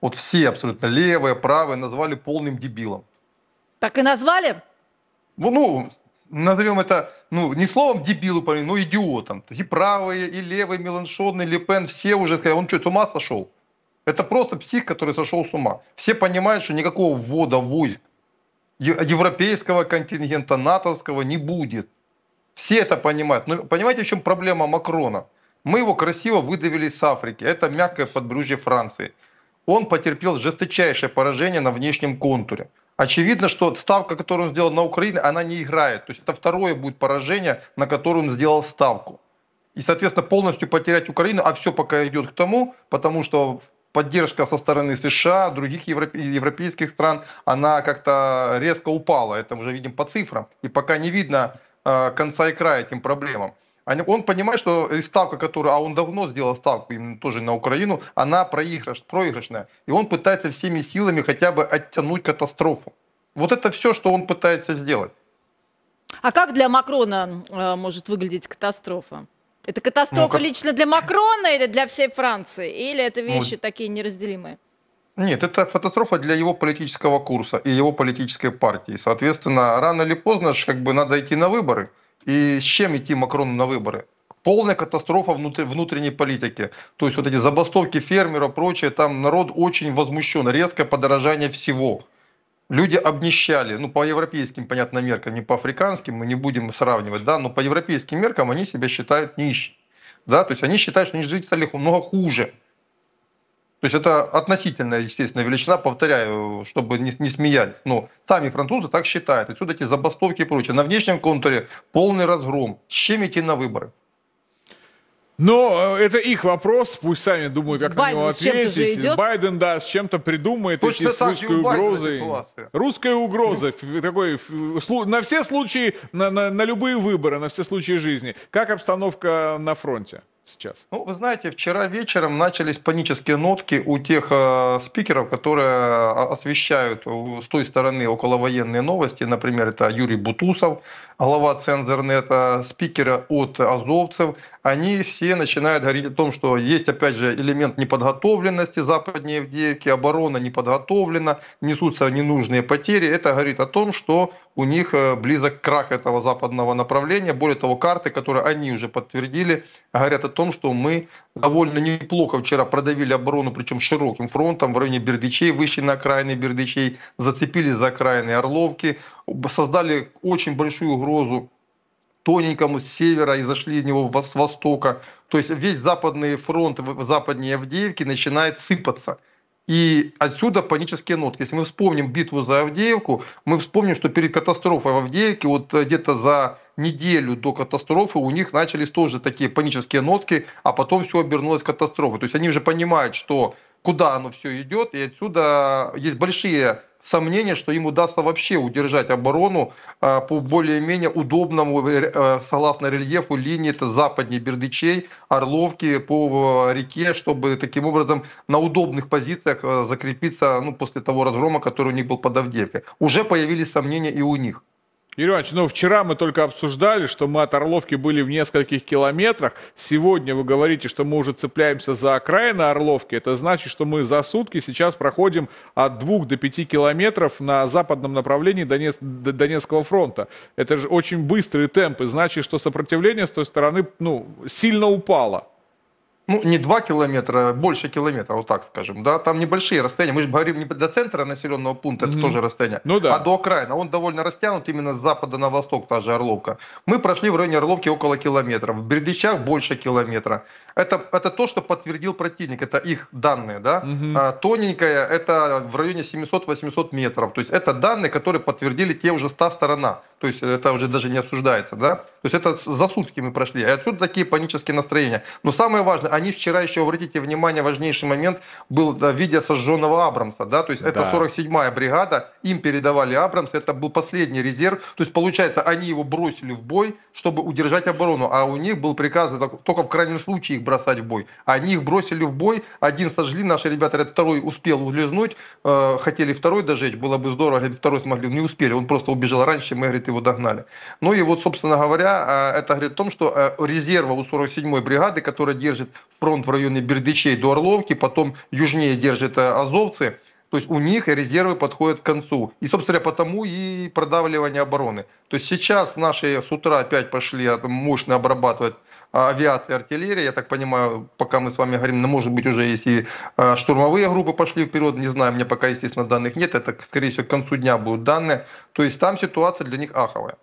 вот все абсолютно левые, правые назвали полным дебилом. Так и назвали? Ну, ну назовем это, ну, не словом дебилу, но идиотом. И правые, и левые, Меланшон, и Лепен, все уже сказали, он что, с ума сошел? Это просто псих, который сошел с ума. Все понимают, что никакого ввода войск европейского контингента, натовского не будет. Все это понимают. Но понимаете, в чем проблема Макрона? Мы его красиво выдавили с Африки. Это мягкое подбрюжье Франции. Он потерпел жесточайшее поражение на внешнем контуре. Очевидно, что ставка, которую он сделал на Украине, она не играет. То есть это второе будет поражение, на которое он сделал ставку. И, соответственно, полностью потерять Украину, а все пока идет к тому, потому что поддержка со стороны США, других европейских стран, она как-то резко упала. Это уже видим по цифрам. И пока не видно э, конца и края этим проблемам. Он понимает, что ставка, которую, а он давно сделал ставку именно тоже на Украину, она проигрыш, проигрышная. И он пытается всеми силами хотя бы оттянуть катастрофу. Вот это все, что он пытается сделать. А как для Макрона э, может выглядеть катастрофа? Это катастрофа ну, как... лично для Макрона или для всей Франции? Или это вещи ну, такие неразделимые? Нет, это катастрофа для его политического курса и его политической партии. Соответственно, рано или поздно как бы надо идти на выборы. И с чем идти Макрону на выборы? Полная катастрофа внутри, внутренней политики. То есть вот эти забастовки фермеров, прочее, там народ очень возмущен. Резкое подорожание всего. Люди обнищали, ну, по европейским, понятно, меркам, не по африканским, мы не будем сравнивать, да, но по европейским меркам они себя считают нищими. Да, то есть они считают, что они жить стали много хуже. То есть это относительная, естественно, величина, повторяю, чтобы не, не смеялись. Но сами французы так считают. Отсюда эти забастовки и прочее. На внешнем контуре полный разгром. С чем идти на выборы? Но э, это их вопрос, пусть сами думают, как Байден на него ответить. Байден, да, с чем-то придумает Точно эти с русской угрозой. Русская угроза, такой, на все случаи, на, на, на любые выборы, на все случаи жизни. Как обстановка на фронте? Сейчас? Ну, вы знаете, вчера вечером начались панические нотки у тех э, спикеров, которые освещают с той стороны околовоенные новости. Например, это Юрий Бутусов, глава Цензорнета, спикеры от азовцев, они все начинают говорить о том, что есть, опять же, элемент неподготовленности западнее Авдеевки, оборона не подготовлена, несутся ненужные потери. Это говорит о том, что у них э, близок крах этого западного направления. Более того, карты, которые они уже подтвердили, говорят о том, что мы довольно неплохо вчера продавили оборону, причем широким фронтом в районе Бердичей, вышли на окраины Бердичей, зацепились за окраины Орловки, создали очень большую угрозу тоненькому с севера и зашли в него с востока. То есть весь западный фронт в западнее Авдеевки начинает сыпаться. И отсюда панические нотки. Если мы вспомним битву за Авдеевку, мы вспомним, что перед катастрофой в Авдеевке, вот где-то за неделю до катастрофы у них начались тоже такие панические нотки, а потом все обернулось катастрофой. То есть они уже понимают, что куда оно все идет, и отсюда есть большие сомнения, что им удастся вообще удержать оборону э, по более-менее удобному, э, согласно рельефу, линии это западнее Бердычей, Орловки по э, реке, чтобы таким образом на удобных позициях закрепиться ну, после того разгрома, который у них был под Авдеевкой. Уже появились сомнения и у них. Юрий Иванович, ну вчера мы только обсуждали, что мы от Орловки были в нескольких километрах. Сегодня вы говорите, что мы уже цепляемся за окраины Орловки. Это значит, что мы за сутки сейчас проходим от двух до пяти километров на западном направлении Донец... Донецкого фронта. Это же очень быстрые темпы. Значит, что сопротивление с той стороны ну, сильно упало ну, не 2 километра, больше километра, вот так скажем, да, там небольшие расстояния, мы же говорим не до центра населенного пункта, это mm-hmm. тоже расстояние, ну, да. а до окраина, он довольно растянут именно с запада на восток, та же Орловка. Мы прошли в районе Орловки около километра, в Бердичах больше километра. Это, это то, что подтвердил противник, это их данные, да, mm-hmm. а, тоненькая, это в районе 700-800 метров, то есть это данные, которые подтвердили те уже 100 сторона, то есть это уже даже не обсуждается, да, то есть это за сутки мы прошли, и отсюда такие панические настроения. Но самое важное, они вчера еще, обратите внимание, важнейший момент был в виде сожженного Абрамса, да, то есть это да. 47-я бригада, им передавали Абрамс, это был последний резерв, то есть получается, они его бросили в бой, чтобы удержать оборону, а у них был приказ только в крайнем случае их бросать в бой. Они их бросили в бой, один сожгли, наши ребята, говорят, второй успел улизнуть, э, хотели второй дожечь, было бы здорово, говорит, второй смогли, не успели, он просто убежал раньше, мы, говорит, его догнали. Ну и вот, собственно говоря, это говорит о том, что резерва у 47-й бригады, которая держит фронт в районе Бердычей до Орловки, потом южнее держит азовцы, то есть у них резервы подходят к концу. И, собственно, потому и продавливание обороны. То есть сейчас наши с утра опять пошли мощно обрабатывать авиация, артиллерия. Я так понимаю, пока мы с вами говорим, ну, может быть, уже если штурмовые группы пошли вперед, не знаю, мне пока, естественно, данных нет. Это, скорее всего, к концу дня будут данные. То есть там ситуация для них аховая.